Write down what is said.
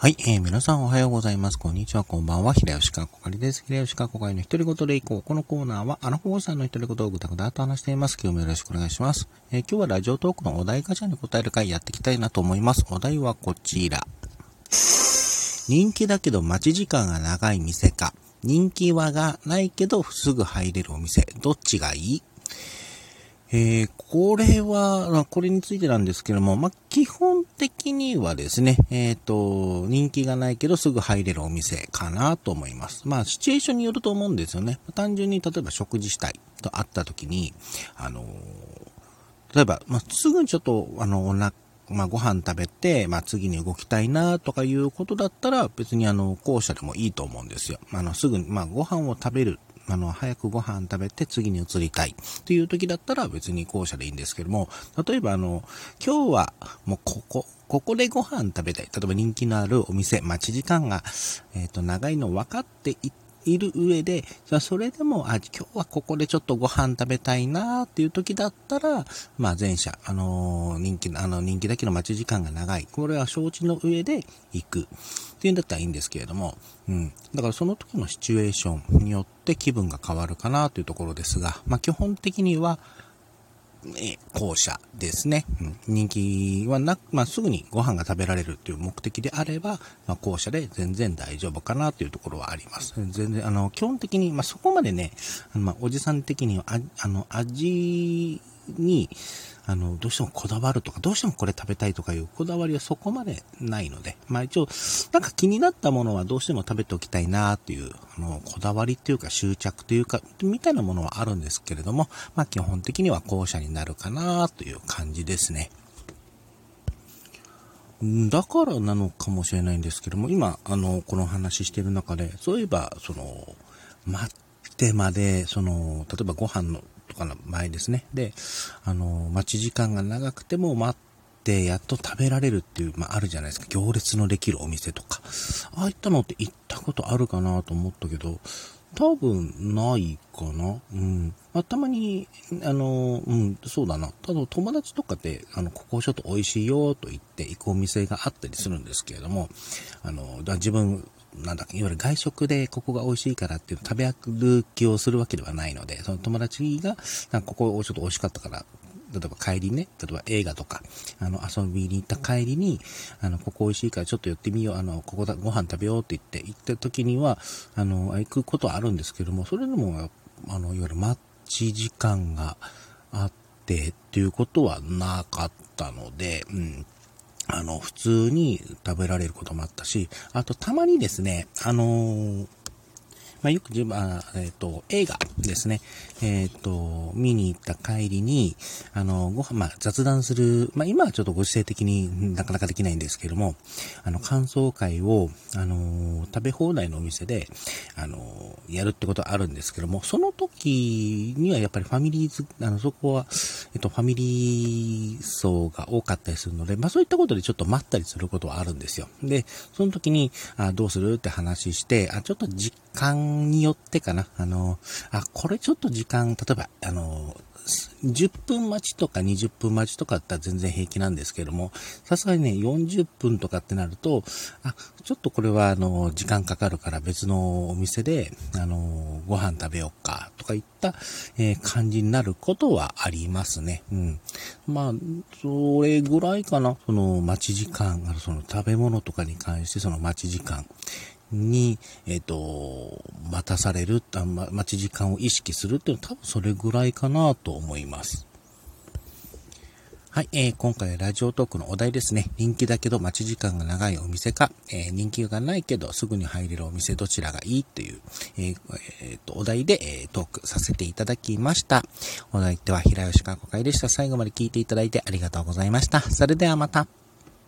はい、えー、皆さんおはようございます。こんにちは、こんばんは。平吉川こかりです。平吉川こかりの一人ごとでいこう。このコーナーは、あの子さんの一人ごとをぐたぐたと話しています。今日もよろしくお願いします。えー、今日はラジオトークのお題ガチャに答える回やっていきたいなと思います。お題はこちら。人気だけど待ち時間が長い店か。人気はがないけどすぐ入れるお店。どっちがいい？えー、これは、これについてなんですけども、まあ、基本的にはですね、えっ、ー、と、人気がないけどすぐ入れるお店かなと思います。まあ、シチュエーションによると思うんですよね。単純に、例えば食事したいと会った時に、あのー、例えば、まあ、すぐにちょっと、あの、お腹、まあ、ご飯食べて、まあ、次に動きたいなとかいうことだったら、別にあの、後者でもいいと思うんですよ。あの、すぐに、まあ、ご飯を食べるあの、早くご飯食べて次に移りたいっていう時だったら別に校舎でいいんですけども、例えばあの、今日はもうここ、ここでご飯食べたい。例えば人気のあるお店、待ち時間が、えっ、ー、と、長いの分かっていいる上で、じゃそれでも、あ、今日はここでちょっとご飯食べたいなっていう時だったら、まあ前者、あのー、人気、あの、人気だけの待ち時間が長い。これは承知の上で行く。っていうんだったらいいんですけれども、うん。だからその時のシチュエーションによって気分が変わるかなというところですが、まあ基本的には、え校舎ですね。人気はなく、まあ、すぐにご飯が食べられるという目的であれば、まあ、校舎で全然大丈夫かなというところはあります。全然、あの、基本的に、まあ、そこまでね、まあ、おじさん的には、ああの、味に、あの、どうしてもこだわるとか、どうしてもこれ食べたいとかいうこだわりはそこまでないので、まあ一応、なんか気になったものはどうしても食べておきたいなっていう、あの、こだわりっていうか執着というか、みたいなものはあるんですけれども、まあ基本的には後者になるかなという感じですね。だからなのかもしれないんですけども、今、あの、この話してる中で、そういえば、その、待ってまで、その、例えばご飯のかの前ですね。で、あの、待ち時間が長くても待って、やっと食べられるっていう、まあ、あるじゃないですか。行列のできるお店とか。ああいったのって行ったことあるかなと思ったけど、多分ないかな。うん。まあ、たまに、あの、うん、そうだな。ただ友達とかで、あの、ここちょっと美味しいよと言って行くお店があったりするんですけれども、あの、だ自分、なんだいわゆる外食でここが美味しいからっていう食べ歩きをするわけではないので、その友達が、なんかここちょっと美味しかったから、例えば帰りね、例えば映画とか、あの、遊びに行った帰りに、あの、ここ美味しいからちょっと寄ってみよう、あの、ここだ、ご飯食べようって言って、行った時には、あの、行くことはあるんですけども、それでも、あの、いわゆる待ち時間があってっていうことはなかったので、うん。あの、普通に食べられることもあったし、あとたまにですね、あのー、まあ、よく自分、あえっ、ー、と、映画ですね。えっ、ー、と、見に行った帰りに、あの、ご飯、まあ、雑談する、まあ、今はちょっとご時世的になかなかできないんですけども、あの、感想会を、あの、食べ放題のお店で、あの、やるってことはあるんですけども、その時にはやっぱりファミリーズ、あの、そこは、えっと、ファミリー層が多かったりするので、まあ、そういったことでちょっと待ったりすることはあるんですよ。で、その時に、あどうするって話して、あ、ちょっと実間によってかな。あの、あ、これちょっと時間、例えば、あの、10分待ちとか20分待ちとかだったら全然平気なんですけども、さすがにね、40分とかってなると、あ、ちょっとこれはあの、時間かかるから別のお店で、あの、ご飯食べようか、とかいった、えー、感じになることはありますね。うん。まあ、それぐらいかな。その待ち時間、その食べ物とかに関してその待ち時間。に、えっ、ー、と、待たされる、ま、待ち時間を意識するっていうのは多分それぐらいかなと思います。はい、えー、今回ラジオトークのお題ですね。人気だけど待ち時間が長いお店か、えー、人気がないけどすぐに入れるお店どちらがいいっていう、えーえー、とお題で、えー、トークさせていただきました。お題では平吉川子会でした。最後まで聞いていただいてありがとうございました。それではまた。